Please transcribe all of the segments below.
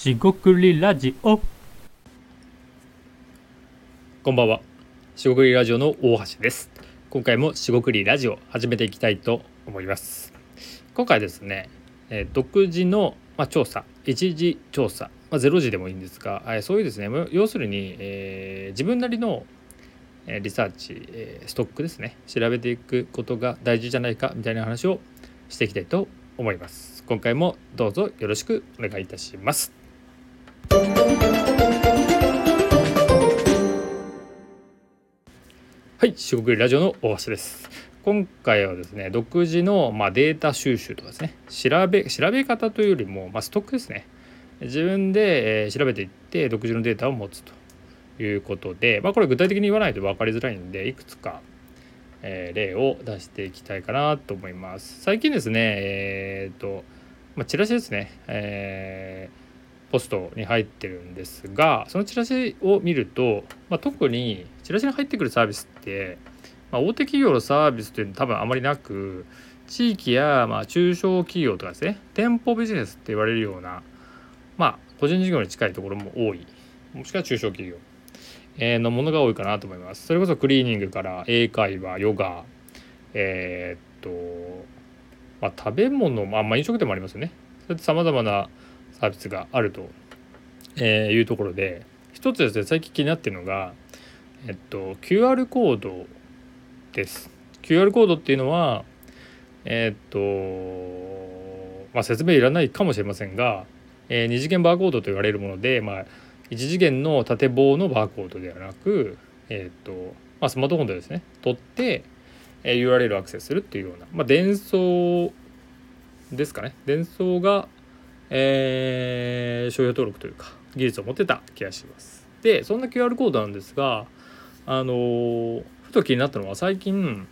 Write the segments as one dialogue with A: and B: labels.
A: しごくりラジオ
B: こんばんは。しごくりラジオの大橋です。今回もしごくりラジオ始めていきたいと思います。今回ですね、えー独自の、まあ、調査、一時調査、まあ、ゼロ時でもいいんですが、えーそういうですね、要するに、えー自分なりの、えリサーチ、えーストックですね、調べていくことが大事じゃないかみたいな話をしていきたいと思います。今回もどうぞよろしくお願いいたします。はい、四国ラジオの大橋です。今回はですね、独自のまあデータ収集とかですね、調べ調べ方というよりもまあストックですね。自分で、え調べていって独自のデータを持つということで、まあこれ具体的に言わないと分かりづらいんで、いくつか、えー例を出していきたいかなと思います。最近ですね、えーと、まあチラシですね。えーポストに入ってるんですがそのチラシを見ると、まあ、特にチラシに入ってくるサービスって、まあ、大手企業のサービスというのは多分あまりなく地域やま中小企業とかですね店舗ビジネスって言われるようなまあ個人事業に近いところも多い。もしくは中小企業。のものが多いかなと思います。それこそクリーニングから英会話ヨガえーっとまあ食べ物まあまあ飲食店もありますよね。そうやってさまざまなサービスがあると、えーいうところで一つですね最近気になっているのが、えっと、QR コードです。QR コードっていうのはえっとまあ説明いらないかもしれませんが、えー二次元バーコードと言われるもので、まあ、一次元の縦棒のバーコードではなく、えっとまあ、スマートフォンでですね取って、えー URL をアクセスするっていうような、まあ、伝送ですかね伝送がえー商標登録というか技術を持ってた気がします。でそんな QR コードなんですがあのーふと気になったのは最近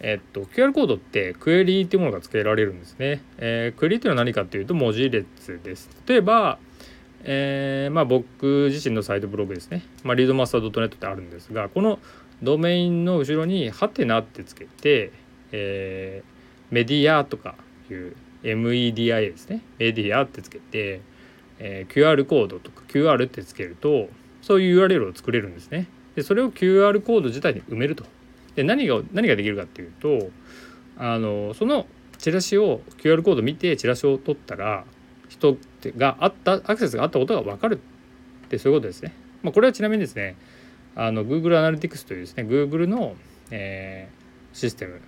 B: えっと QR コードってクエリっていうものが付けられるんですね。えークエリっていうのは何かっていうと文字列です。例えばえーまあ僕自身のサイトブログですね、まあ、リードマスター .net ってあるんですがこのドメインの後ろに「ハテナ」ってつけて、えーメディアとかいう MEDIA ですね。メディアってつけて、えー QR コードとか QR ってつけるとそういう URL を作れるんですね。でそれを QR コード自体に埋めると。で何が何ができるかっていうとあのそのチラシを QR コード見てチラシを取ったら人があったアクセスがあったことが分かるってそういうことですね、まあ、これはちなみにですねあの Google アナリティクスというですね Google の、えーシステム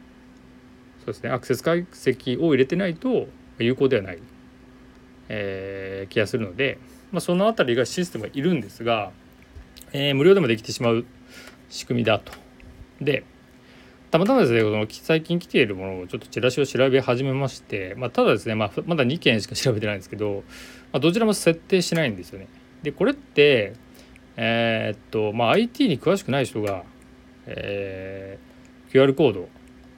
B: そうですねアクセス解析を入れてないと有効ではない、えー気がするので、まあ、そのあたりがシステムがいるんですが、えー無料でもできてしまう仕組みだと。でたまたまですねこの最近来ているものをちょっとチラシを調べ始めまして、まあ、ただですね、まあ、まだ2件しか調べてないんですけど、まあ、どちらも設定しないんですよね。でこれってえーっとまあ IT に詳しくない人が、えー QR コード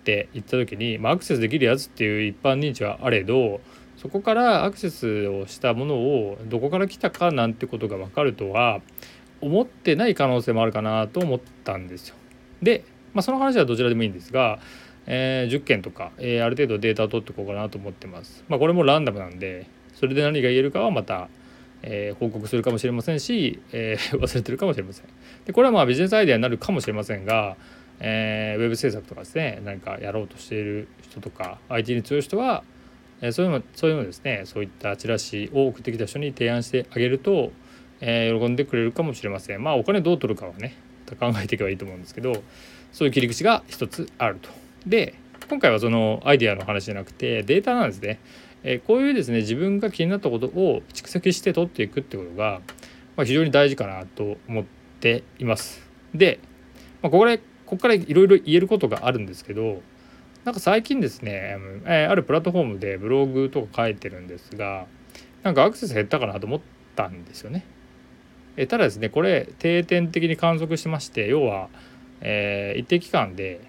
B: って言った時に、まあ、アクセスできるやつっていう一般認知はあれどそこからアクセスをしたものをどこから来たかなんてことが分かるとは思ってない可能性もあるかなと思ったんですよ。で、まあ、その話はどちらでもいいんですが、えー10件とか、えーある程度データを取っていこうかなと思ってます。まあ、これもランダムなんでそれで何が言えるかはまた、えー報告するかもしれませんし、えー 忘れてるかもしれません。でこれはまあビジネスアイデアになるかもしれませんが、えーウェブ制作とかですね何かやろうとしている人とか IT に強い人は、えーそういうのそういうのですねそういったチラシを送ってきた人に提案してあげると、えー喜んでくれるかもしれません。まあお金どう取るかはね考えていけばいいと思うんですけどそういう切り口が一つあると。で今回はそのアイデアの話じゃなくてデータなんですね。えこういうですね自分が気になったことを蓄積して取っていくってことが、まあ、非常に大事かなと思っています。で、まあ、ここでここからいろいろ言えることがあるんですけどなんか最近ですね、えあるプラットフォームでブログとか書いてるんですがなんかアクセス減ったかなと思ったんですよね。えただですねこれ定点的に観測しまして要は、えー一定期間で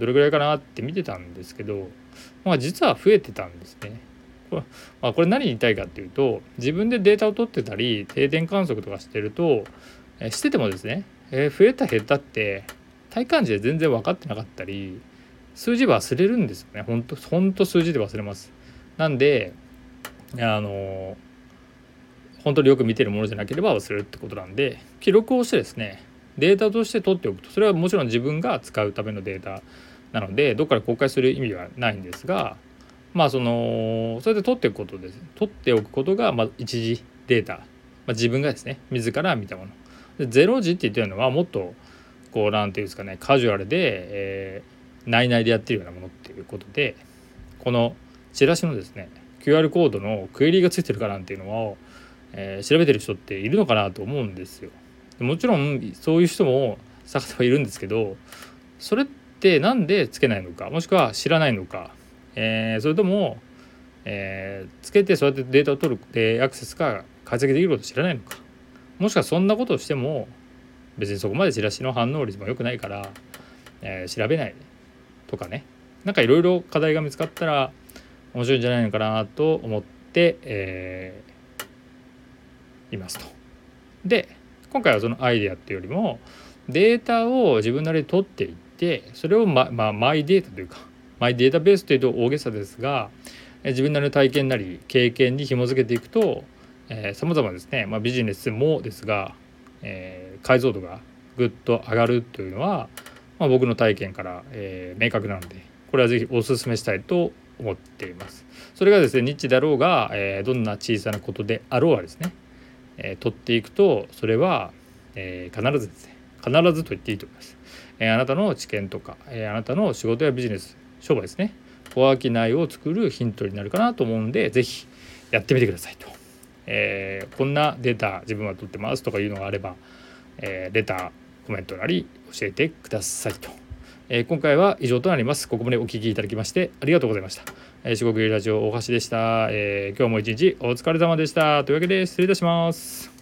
B: どれぐらいかなって見てたんですけど、まあ、実は増えてたんですね。これ,、まあ、これ何言いたいかっていうと自分でデータを取ってたり定点観測とかしてると、えしててもですね、えー増えた減ったって体感値で全然分かってなかったり数字忘れるんですよね。ほんとほんと数字で忘れます。なんであの本当によく見てるものじゃなければ忘れるってことなんで記録をしてですねデータとして取っておくとそれはもちろん自分が使うためのデータなのでどっから公開する意味はないんですがまあそのそれで取っておくことです。取っておくことがまあ一時データ、まあ、自分がですね自ら見たもの。でゼロ時って言ってるのはもっとこう何て言うんですかねカジュアルで、えー、内々でやってるようなものっていうことでこのチラシのですね QR コードのクエリがついてるかなんていうのを、えー、調べてる人っているのかなと思うんですよ。もちろんそういう人も探せばいるんですけどそれって何でつけないのかもしくは知らないのか、えー、それとも、えー、つけてそうやってデータを取るでアクセスが解析できることを知らないのかもしくはそんなことをしても別にそこまでチラシの反応率も良くないから、えー、調べないとかねなんかいろいろ課題が見つかったら面白いんじゃないのかなと思って、えー、いますと。で今回はそのアイデアっていうよりもデータを自分なりに取っていってそれをま、まあ、マイデータというかマイデータベースというと大げさですが自分なりの体験なり経験に紐づけていくとさまざまですね、まあ、ビジネスもですが、えー、解像度がぐっと上がるというのは、まあ、僕の体験から、えー、明確なのでこれは是非お勧めしたいと思っています。それがですねニッチだろうが、えー、どんな小さなことであろうはですね、え、取っていくとそれは、え、必ずですね必ずと言っていいと思います。え、あなたの知見とか、え、あなたの仕事やビジネス商売ですね小商いを作るヒントになるかなと思うんで是非やってみてくださいと。えー、こんなデータ自分は取ってますとかいうのがあれば、えー、レターコメントなり教えてくださいと。えー、今回は以上となります。ここまでお聴きいただきましてありがとうございました。えー、四国ラジオ大橋でした、えー、今日も一日お疲れ様でした。というわけで失礼いたします。